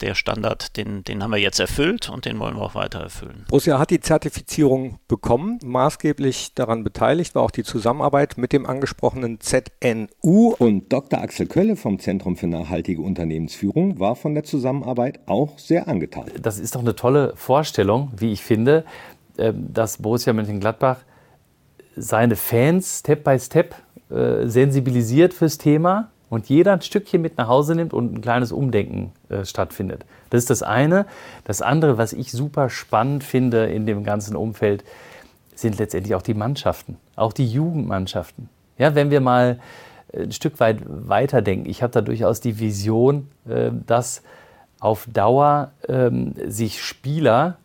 der Standard, den, den haben wir jetzt erfüllt und den wollen wir auch weiter erfüllen. Borussia hat die Zertifizierung bekommen. Maßgeblich daran beteiligt war auch die Zusammenarbeit mit dem angesprochenen ZNU. Und Dr. Axel Kölle vom Zentrum für nachhaltige Unternehmensführung war von der Zusammenarbeit auch sehr angetan. Das ist doch eine tolle Vorstellung, wie ich finde, ähm, dass Borussia Mönchengladbach seine Fans Step by Step äh, sensibilisiert fürs Thema und jeder ein Stückchen mit nach Hause nimmt und ein kleines Umdenken äh, stattfindet. Das ist das eine. Das andere, was ich super spannend finde in dem ganzen Umfeld, sind letztendlich auch die Mannschaften, auch die Jugendmannschaften. Ja, wenn wir mal äh, ein Stück weit weiterdenken, ich habe da durchaus die Vision, äh, dass auf Dauer ähm, sich Spieler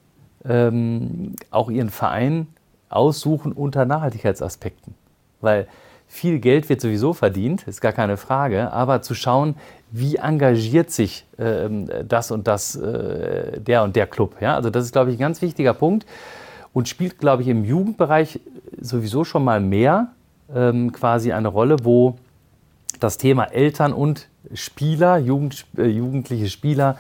ähm, auch ihren Verein aussuchen unter Nachhaltigkeitsaspekten. Weil viel Geld wird sowieso verdient, ist gar keine Frage, aber zu schauen, wie engagiert sich äh, das und das, äh, der und der Club. Ja? Also das ist, glaube ich, ein ganz wichtiger Punkt und spielt, glaube ich, im Jugendbereich sowieso schon mal mehr ähm, quasi eine Rolle, wo das Thema Eltern und Spieler, Jugend, äh, jugendliche Spieler,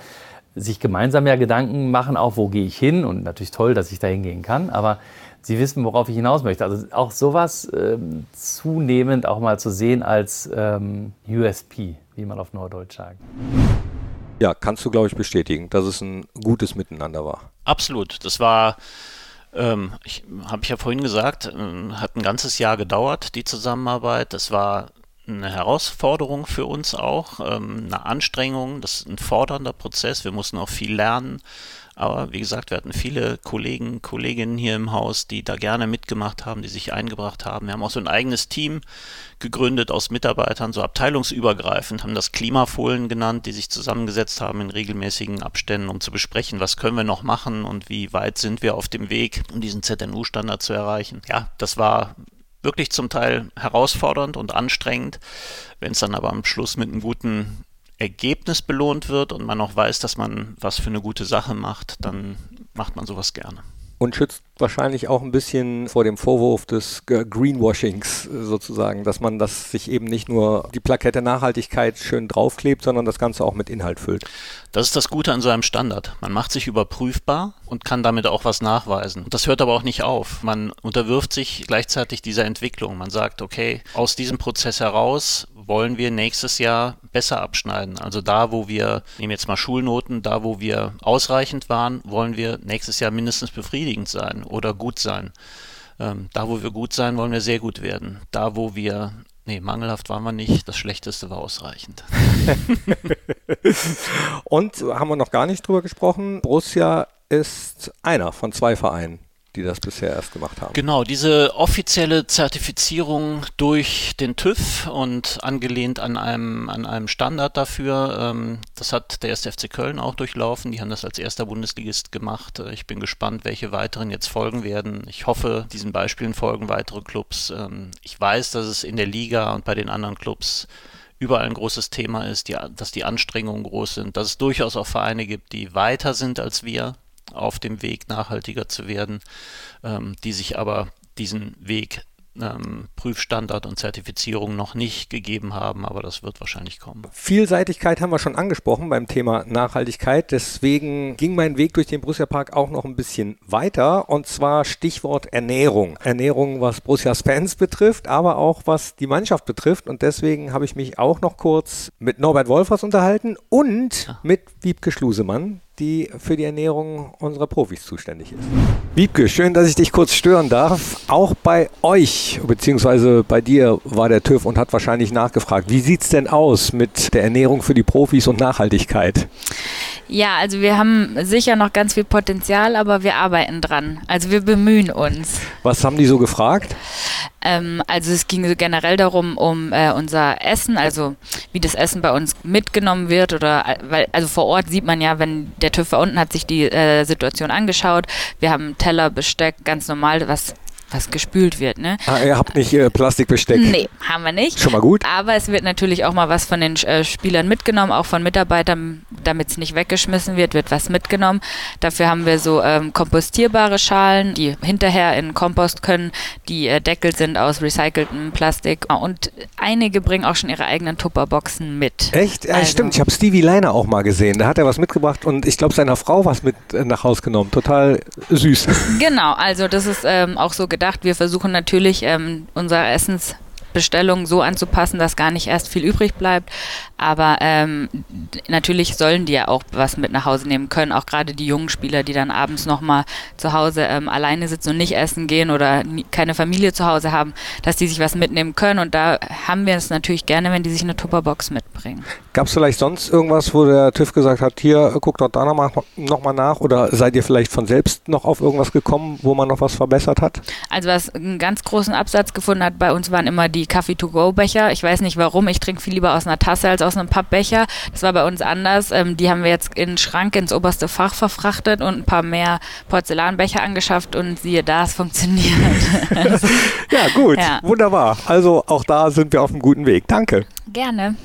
sich gemeinsam ja Gedanken machen, auch wo gehe ich hin und natürlich toll, dass ich da hingehen kann, aber Sie wissen, worauf ich hinaus möchte. Also auch sowas ähm, zunehmend auch mal zu sehen als ähm, USP, wie man auf Norddeutsch sagt. Ja, kannst du, glaube ich, bestätigen, dass es ein gutes Miteinander war. Absolut. Das war, ähm, ich, habe ich ja vorhin gesagt, äh, hat ein ganzes Jahr gedauert, die Zusammenarbeit. Das war eine Herausforderung für uns auch, ähm, eine Anstrengung, das ist ein fordernder Prozess. Wir mussten auch viel lernen. Aber wie gesagt, wir hatten viele Kollegen, Kolleginnen hier im Haus, die da gerne mitgemacht haben, die sich eingebracht haben. Wir haben auch so ein eigenes Team gegründet aus Mitarbeitern, so abteilungsübergreifend, haben das Klimafohlen genannt, die sich zusammengesetzt haben in regelmäßigen Abständen, um zu besprechen, was können wir noch machen und wie weit sind wir auf dem Weg, um diesen ZNU-Standard zu erreichen. Ja, das war wirklich zum Teil herausfordernd und anstrengend. Wenn es dann aber am Schluss mit einem guten Ergebnis belohnt wird und man auch weiß, dass man was für eine gute Sache macht, dann macht man sowas gerne. Und schützt wahrscheinlich auch ein bisschen vor dem Vorwurf des Greenwashings sozusagen, dass man das sich eben nicht nur die Plakette Nachhaltigkeit schön draufklebt, sondern das Ganze auch mit Inhalt füllt. Das ist das Gute an so einem Standard. Man macht sich überprüfbar und kann damit auch was nachweisen. Das hört aber auch nicht auf. Man unterwirft sich gleichzeitig dieser Entwicklung. Man sagt, okay, aus diesem Prozess heraus wollen wir nächstes Jahr besser abschneiden. Also da, wo wir, nehmen jetzt mal Schulnoten, da, wo wir ausreichend waren, wollen wir nächstes Jahr mindestens befriedigend sein oder gut sein. Ähm, da, wo wir gut sein, wollen wir sehr gut werden. Da, wo wir Nee, mangelhaft waren wir nicht. Das Schlechteste war ausreichend. (laughs) Und haben wir noch gar nicht drüber gesprochen. Borussia ist einer von zwei Vereinen, die das bisher erst gemacht haben. Genau, diese offizielle Zertifizierung durch den TÜV und angelehnt an einem, an einem Standard dafür, ähm, das hat der 1. FC Köln auch durchlaufen. Die haben das als erster Bundesligist gemacht. Äh, ich bin gespannt, welche weiteren jetzt folgen werden. Ich hoffe, diesen Beispielen folgen weitere Clubs. Ähm, ich weiß, dass es in der Liga und bei den anderen Clubs überall ein großes Thema ist, die, dass die Anstrengungen groß sind, dass es durchaus auch Vereine gibt, die weiter sind als wir, auf dem Weg nachhaltiger zu werden, ähm, die sich aber diesen Weg ähm, Prüfstandard und Zertifizierung noch nicht gegeben haben, aber das wird wahrscheinlich kommen. Vielseitigkeit haben wir schon angesprochen beim Thema Nachhaltigkeit. Deswegen ging mein Weg durch den Borussia Park auch noch ein bisschen weiter und zwar Stichwort Ernährung. Ernährung, was Borussias Fans betrifft, aber auch was die Mannschaft betrifft und deswegen habe ich mich auch noch kurz mit Norbert Wolfers unterhalten und mit Wiebke Schlusemann, die für die Ernährung unserer Profis zuständig ist. Wiebke, schön, dass ich dich kurz stören darf. Auch bei euch, beziehungsweise bei dir, war der TÜV und hat wahrscheinlich nachgefragt, wie sieht es denn aus mit der Ernährung für die Profis und Nachhaltigkeit? Ja, also wir haben sicher noch ganz viel Potenzial, aber wir arbeiten dran. Also wir bemühen uns. Was haben die so gefragt? Ähm, also es ging so generell darum, um äh, unser Essen, also wie das Essen bei uns mitgenommen wird oder äh, weil also vor Ort sieht man ja, wenn der TÜV unten hat sich die äh, Situation angeschaut. Wir haben Teller, Besteck, ganz normal, was was gespült wird. Ne? Ah, ihr habt nicht äh, Plastikbesteck? Nee, haben wir nicht. Schon mal gut. Aber es wird natürlich auch mal was von den äh, Spielern mitgenommen, auch von Mitarbeitern, damit es nicht weggeschmissen wird, wird was mitgenommen. Dafür haben wir so ähm, kompostierbare Schalen, die hinterher in Kompost können, die äh, deckelt sind aus recyceltem Plastik. Und einige bringen auch schon ihre eigenen Tupperboxen mit. Echt? Ja, also. stimmt. Ich habe Stevie Leiner auch mal gesehen. Da hat er was mitgebracht und ich glaube, seiner Frau was mit äh, nach Hause genommen. Total süß. Genau, also das ist ähm, auch so gedacht. Wir versuchen natürlich ähm, unser Essens Bestellung so anzupassen, dass gar nicht erst viel übrig bleibt. Aber ähm, natürlich sollen die ja auch was mit nach Hause nehmen können. Auch gerade die jungen Spieler, die dann abends nochmal zu Hause ähm, alleine sitzen und nicht essen gehen oder nie, keine Familie zu Hause haben, dass die sich was mitnehmen können. Und da haben wir es natürlich gerne, wenn die sich eine Tupperbox mitbringen. Gab es vielleicht sonst irgendwas, wo der TÜV gesagt hat, hier, guckt doch da nochmal noch mal nach? Oder seid ihr vielleicht von selbst noch auf irgendwas gekommen, wo man noch was verbessert hat? Also was einen ganz großen Absatz gefunden hat bei uns waren immer die Kaffee-to-go-Becher. Ich weiß nicht warum, ich trinke viel lieber aus einer Tasse als aus einem Pappbecher. Das war bei uns anders. Ähm, die haben wir jetzt in den Schrank ins oberste Fach verfrachtet und ein paar mehr Porzellanbecher angeschafft und siehe da, es funktioniert. (laughs) ja, gut, Ja. wunderbar. Also auch da sind wir auf einem guten Weg. Danke. Gerne.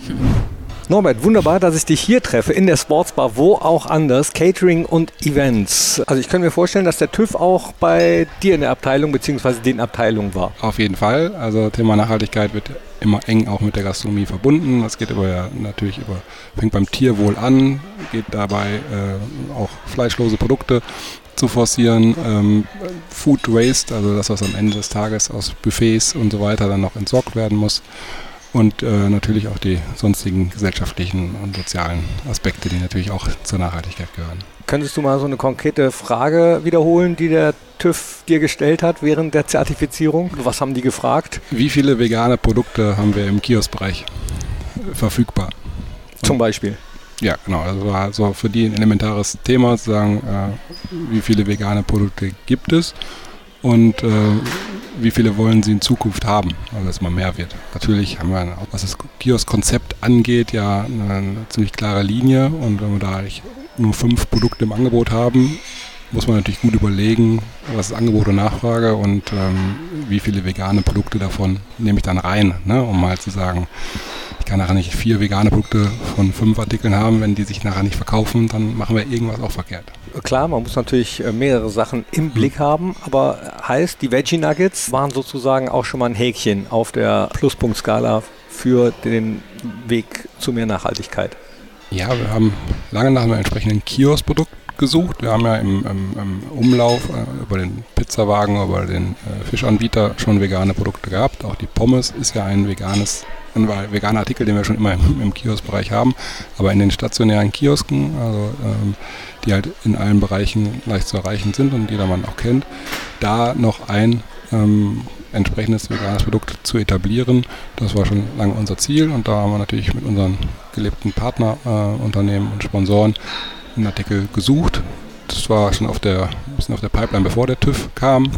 Norbert, wunderbar, dass ich dich hier treffe, in der Sportsbar, wo auch anders, Catering und Events. Also ich kann mir vorstellen, dass der TÜV auch bei dir in der Abteilung bzw. den Abteilungen war. Auf jeden Fall. Also Thema Nachhaltigkeit wird immer eng auch mit der Gastronomie verbunden. Das geht aber ja natürlich über, fängt beim Tierwohl an, geht dabei äh, auch fleischlose Produkte zu forcieren, ähm, Food Waste, also das, was am Ende des Tages aus Buffets und so weiter dann noch entsorgt werden muss. Und äh, natürlich auch die sonstigen gesellschaftlichen und sozialen Aspekte, die natürlich auch zur Nachhaltigkeit gehören. Könntest du mal so eine konkrete Frage wiederholen, die der TÜV dir gestellt hat während der Zertifizierung? Was haben die gefragt? Wie viele vegane Produkte haben wir im Kioskbereich verfügbar? Zum Beispiel. Ja, genau. Also war so für die ein elementares Thema zu sagen, äh, wie viele vegane Produkte gibt es und äh, wie viele wollen sie in Zukunft haben, dass es mal mehr wird. Natürlich haben wir, was das Kiosk-Konzept angeht, ja eine, eine ziemlich klare Linie und wenn wir da eigentlich nur fünf Produkte im Angebot haben, muss man natürlich gut überlegen, was ist Angebot und Nachfrage und ähm, wie viele vegane Produkte davon nehme ich dann rein, ne? um mal zu sagen, ich kann nachher nicht vier vegane Produkte von fünf Artikeln haben, wenn die sich nachher nicht verkaufen, dann machen wir irgendwas auch verkehrt. Klar, man muss natürlich äh, mehrere Sachen im Blick haben, aber heißt, die Veggie Nuggets waren sozusagen auch schon mal ein Häkchen auf der Pluspunktskala für den Weg zu mehr Nachhaltigkeit. Ja, wir haben lange nach einem entsprechenden Kioskprodukt gesucht. Wir haben ja im, im, im Umlauf äh, über den Pizzawagen, über den äh, Fischanbieter schon vegane Produkte gehabt. Auch die Pommes ist ja ein veganes ein veganer Artikel, den wir schon immer im, im Kioskbereich haben. Aber in den stationären Kiosken, also ähm, die halt in allen Bereichen leicht zu erreichen sind und jedermann auch kennt, da noch ein ähm, entsprechendes veganes Produkt zu etablieren. Das war schon lange unser Ziel und da haben wir natürlich mit unseren gelebten Partnerunternehmen äh, und Sponsoren einen Artikel gesucht. Das war schon auf der, ein bisschen auf der Pipeline, bevor der TÜV kam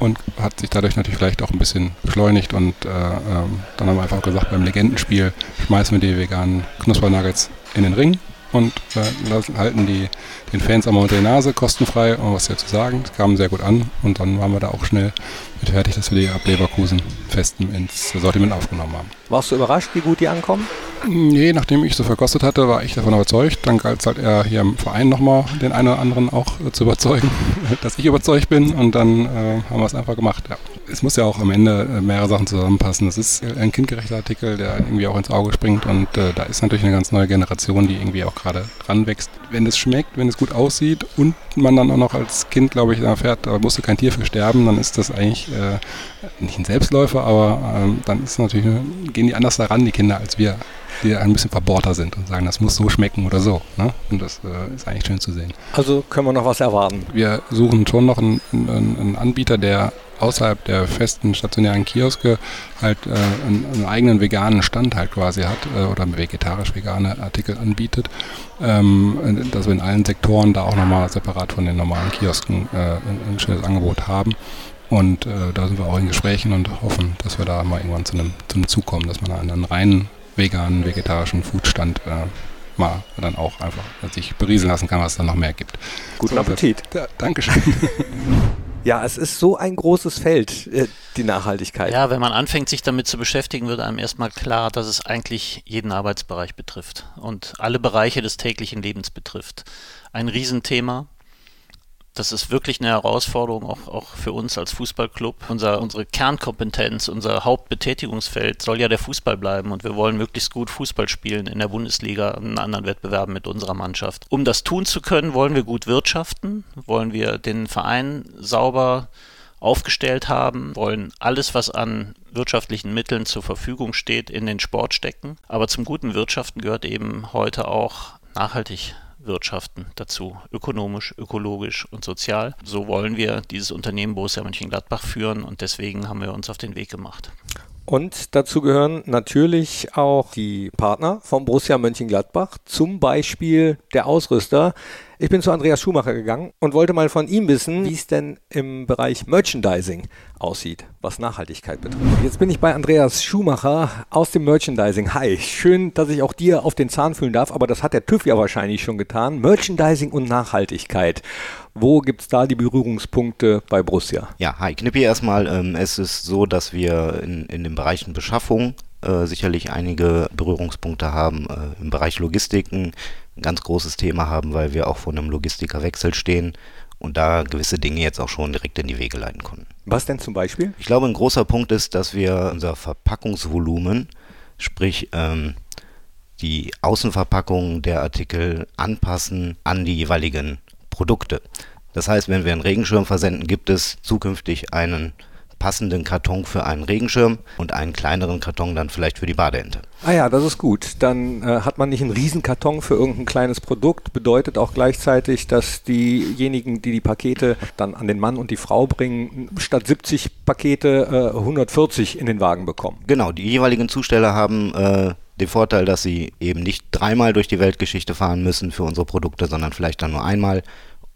und hat sich dadurch natürlich vielleicht auch ein bisschen beschleunigt und äh, ähm, dann haben wir einfach gesagt, beim Legendenspiel schmeißen wir die veganen Knuspernuggets in den Ring und äh, halten die den Fans einmal unter die Nase, kostenfrei, um was dazu sagen. Das kam sehr gut an und dann waren wir da auch schnell mit fertig, dass wir die ab Leverkusen festen ins Sortiment aufgenommen haben. Warst du überrascht, wie gut die ankommen? Nee, nachdem ich so verkostet hatte, war ich davon überzeugt. Dann galt es halt eher hier im Verein nochmal den einen oder anderen auch äh, zu überzeugen, (laughs) dass ich überzeugt bin und dann äh, haben wir es einfach gemacht. Ja. Es muss ja auch am Ende äh, mehrere Sachen zusammenpassen. Es ist ein kindgerechter Artikel, der irgendwie auch ins Auge springt und äh, da ist natürlich eine ganz neue Generation, die irgendwie auch gerade ranwächst. Wenn es schmeckt, wenn es gut aussieht und man dann auch noch als Kind, glaube ich, erfährt, da musste kein Tier für sterben, dann ist das eigentlich äh, nicht ein Selbstläufer, aber ähm, dann ist natürlich, gehen die anders daran, die Kinder, als wir die ein bisschen verbohrter sind und sagen, das muss so schmecken oder so. Ne? Und das äh, ist eigentlich schön zu sehen. Also können wir noch was erwarten. Wir suchen schon noch einen, einen, einen Anbieter, der außerhalb der festen stationären Kioske halt äh, einen, einen, eigenen veganen Stand halt quasi hat äh, oder vegetarisch-vegane Artikel anbietet, ähm, dass wir in allen Sektoren da auch nochmal separat von den normalen Kiosken äh, ein, ein schönes Angebot haben. Und äh, da sind wir auch in Gesprächen und hoffen, dass wir da mal irgendwann zu einem, zu einem Zug kommen, dass man einen reinen veganen, vegetarischen Foodstand äh, mal dann auch einfach sich berieseln lassen kann, was es dann noch mehr gibt. Guten so, Appetit. Ja, Dankeschön. (laughs) Ja, es ist so ein großes Feld, äh, die Nachhaltigkeit. Ja, wenn man anfängt, sich damit zu beschäftigen, wird einem erstmal klar, dass es eigentlich jeden Arbeitsbereich betrifft und alle Bereiche des täglichen Lebens betrifft. Ein Riesenthema. Das ist wirklich eine Herausforderung, auch, auch für uns als Fußballclub. Unser, unsere Kernkompetenz, unser Hauptbetätigungsfeld soll ja der Fußball bleiben und wir wollen möglichst gut Fußball spielen in der Bundesliga und in anderen Wettbewerben mit unserer Mannschaft. Um das tun zu können, wollen wir gut wirtschaften, wollen wir den Verein sauber aufgestellt haben, wollen alles, was an wirtschaftlichen Mitteln zur Verfügung steht, in den Sport stecken. Aber zum guten Wirtschaften gehört eben heute auch nachhaltig wirtschaften dazu, ökonomisch, ökologisch und sozial. So wollen wir dieses Unternehmen Borussia Mönchengladbach führen und deswegen haben wir uns auf den Weg gemacht. Und dazu gehören natürlich auch die Partner vom Borussia Mönchengladbach, zum Beispiel der Ausrüster. Ich bin zu Andreas Schumacher gegangen und wollte mal von ihm wissen, wie es denn im Bereich Merchandising aussieht, was Nachhaltigkeit betrifft. Jetzt bin ich bei Andreas Schumacher aus dem Merchandising. Hi, schön, dass ich auch dir auf den Zahn fühlen darf, aber das hat der TÜV ja wahrscheinlich schon getan. Merchandising und Nachhaltigkeit. Wo gibt es da die Berührungspunkte bei Borussia? Ja, hi, Knippi erstmal. Ähm, es ist so, dass wir in, in den Bereichen Beschaffung äh, sicherlich einige Berührungspunkte haben. Äh, Im Bereich Logistiken ein ganz großes Thema haben, weil wir auch vor einem Logistikerwechsel stehen und da gewisse Dinge jetzt auch schon direkt in die Wege leiten konnten. Was denn zum Beispiel? Ich glaube, ein großer Punkt ist, dass wir unser Verpackungsvolumen, sprich ähm, die Außenverpackung der Artikel anpassen an die jeweiligen Produkte. Das heißt, wenn wir einen Regenschirm versenden, gibt es zukünftig einen passenden Karton für einen Regenschirm und einen kleineren Karton dann vielleicht für die Badeente. Ah ja, das ist gut. Dann äh, hat man nicht einen Riesenkarton für irgendein kleines Produkt. Bedeutet auch gleichzeitig, dass diejenigen, die die Pakete dann an den Mann und die Frau bringen, statt 70 Pakete äh, 140 in den Wagen bekommen. Genau, die jeweiligen Zusteller haben äh, den Vorteil, dass sie eben nicht dreimal durch die Weltgeschichte fahren müssen für unsere Produkte, sondern vielleicht dann nur einmal.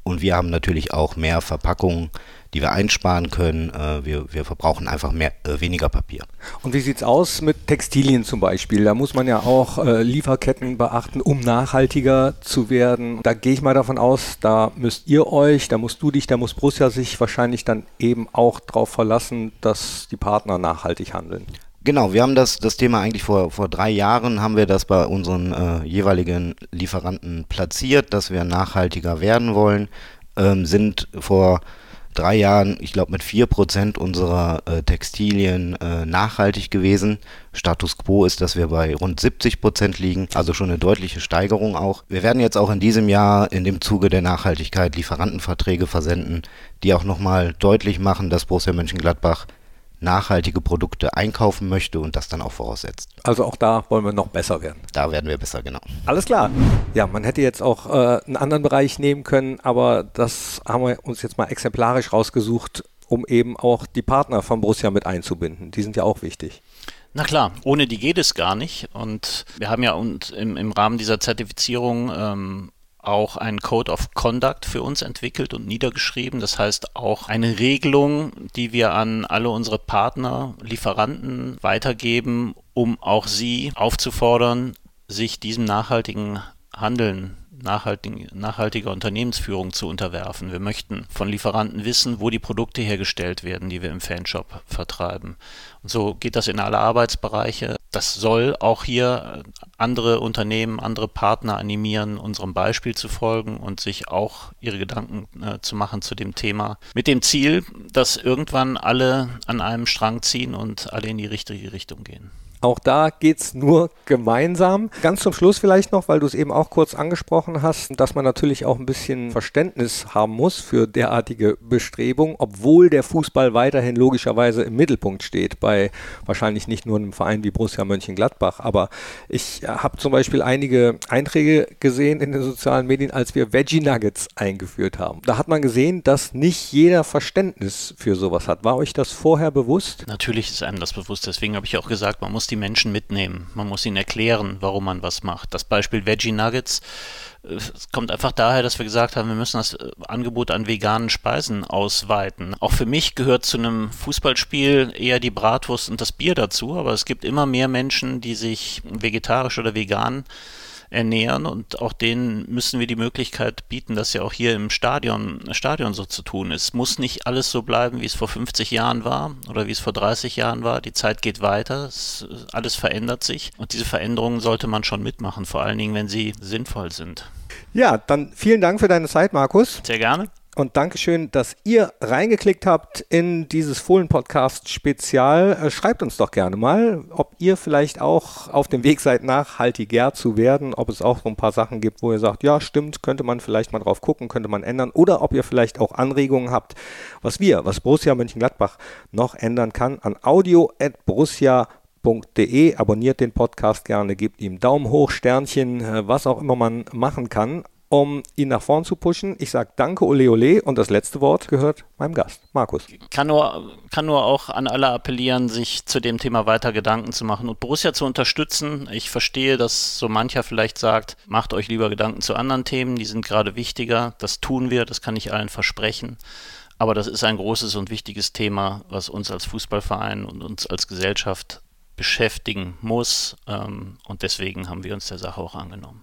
Und wir haben natürlich auch mehr Verpackungen, die wir einsparen können. Äh, wir, wir verbrauchen einfach mehr, äh, weniger Papier. Und wie sieht es aus mit Textilien zum Beispiel? Da muss man ja auch äh, Lieferketten beachten, um nachhaltiger zu werden. Da gehe ich mal davon aus, da müsst ihr euch, da musst du dich, da muss Borussia sich wahrscheinlich dann eben auch darauf verlassen, dass die Partner nachhaltig handeln. Genau, wir haben das, das Thema eigentlich vor, vor drei Jahren, haben wir das bei unseren äh, jeweiligen Lieferanten platziert, dass wir nachhaltiger werden wollen, ähm, sind vor drei Jahren, ich glaube, mit vier Prozent unserer äh, Textilien äh, nachhaltig gewesen. Status quo ist, dass wir bei rund 70 Prozent liegen, also schon eine deutliche Steigerung auch. Wir werden jetzt auch in diesem Jahr in dem Zuge der Nachhaltigkeit Lieferantenverträge versenden, die auch nochmal deutlich machen, dass Borussia Mönchengladbach nachhaltige Produkte einkaufen möchte und das dann auch voraussetzt. Also auch da wollen wir noch besser werden. Da werden wir besser, genau. Alles klar. Ja, man hätte jetzt auch äh, einen anderen Bereich nehmen können, aber das haben wir uns jetzt mal exemplarisch rausgesucht, um eben auch die Partner von Borussia mit einzubinden. Die sind ja auch wichtig. Na klar, ohne die geht es gar nicht. Und wir haben ja und im, im Rahmen dieser Zertifizierung ähm, auch ein Code of Conduct für uns entwickelt und niedergeschrieben. Das heißt auch eine Regelung, die wir an alle unsere Partner, Lieferanten weitergeben, um auch sie aufzufordern, sich diesem nachhaltigen Handeln nachhaltig, nachhaltiger Unternehmensführung zu unterwerfen. Wir möchten von Lieferanten wissen, wo die Produkte hergestellt werden, die wir im Fanshop vertreiben. Und so geht das in alle Arbeitsbereiche. Das soll auch hier andere Unternehmen, andere Partner animieren, unserem Beispiel zu folgen und sich auch ihre Gedanken äh, zu machen zu dem Thema. Mit dem Ziel, dass irgendwann alle an einem Strang ziehen und alle in die richtige Richtung gehen. Auch da geht es nur gemeinsam. Ganz zum Schluss vielleicht noch, weil du es eben auch kurz angesprochen hast, dass man natürlich auch ein bisschen Verständnis haben muss für derartige Bestrebungen, obwohl der Fußball weiterhin logischerweise im Mittelpunkt steht, bei wahrscheinlich nicht nur einem Verein wie Borussia Mönchengladbach. Aber ich habe zum Beispiel einige Einträge gesehen in den sozialen Medien, als wir Veggie Nuggets eingeführt haben. Da hat man gesehen, dass nicht jeder Verständnis für sowas hat. War euch das vorher bewusst? Natürlich ist einem das bewusst. Deswegen habe ich auch gesagt, man muss die die Menschen mitnehmen. Man muss ihnen erklären, warum man was macht. Das Beispiel Veggie Nuggets äh, kommt einfach daher, dass wir gesagt haben, wir müssen das äh, Angebot an veganen Speisen ausweiten. Auch für mich gehört zu einem Fußballspiel eher die Bratwurst und das Bier dazu, aber es gibt immer mehr Menschen, die sich vegetarisch oder vegan ernähren und auch denen müssen wir die Möglichkeit bieten, dass ja auch hier im Stadion, Stadion so zu tun ist. Es muss nicht alles so bleiben, wie es vor 50 Jahren war oder wie es vor 30 Jahren war. Die Zeit geht weiter, es, alles verändert sich und diese Veränderungen sollte man schon mitmachen, vor allen Dingen, wenn sie sinnvoll sind. Ja, dann vielen Dank für deine Zeit, Markus. Sehr gerne und Dankeschön, dass ihr reingeklickt habt in dieses Fohlen-Podcast-Spezial. Äh, schreibt uns doch gerne mal, ob ihr vielleicht auch auf dem Weg seid, nachhaltiger zu werden, ob es auch so ein paar Sachen gibt, wo ihr sagt, ja, stimmt, könnte man vielleicht mal drauf gucken, könnte man ändern, oder ob ihr vielleicht auch Anregungen habt, was wir, was Borussia Mönchengladbach noch ändern kann, an audio.borussia.de. Abonniert den Podcast gerne, gebt ihm Daumen hoch, Sternchen, äh, was auch immer man machen kann. Um ihn nach vorn zu pushen. Ich sage danke, ole ole. Und das letzte Wort gehört meinem Gast, Markus. Kann nur, kann nur auch an alle appellieren, sich zu dem Thema weiter Gedanken zu machen und Borussia zu unterstützen. Ich verstehe, dass so mancher vielleicht sagt, macht euch lieber Gedanken zu anderen Themen, die sind gerade wichtiger. Das tun wir, das kann ich allen versprechen. Aber das ist ein großes und wichtiges Thema, was uns als Fußballverein und uns als Gesellschaft beschäftigen muss. Ähm, und deswegen haben wir uns der Sache auch angenommen.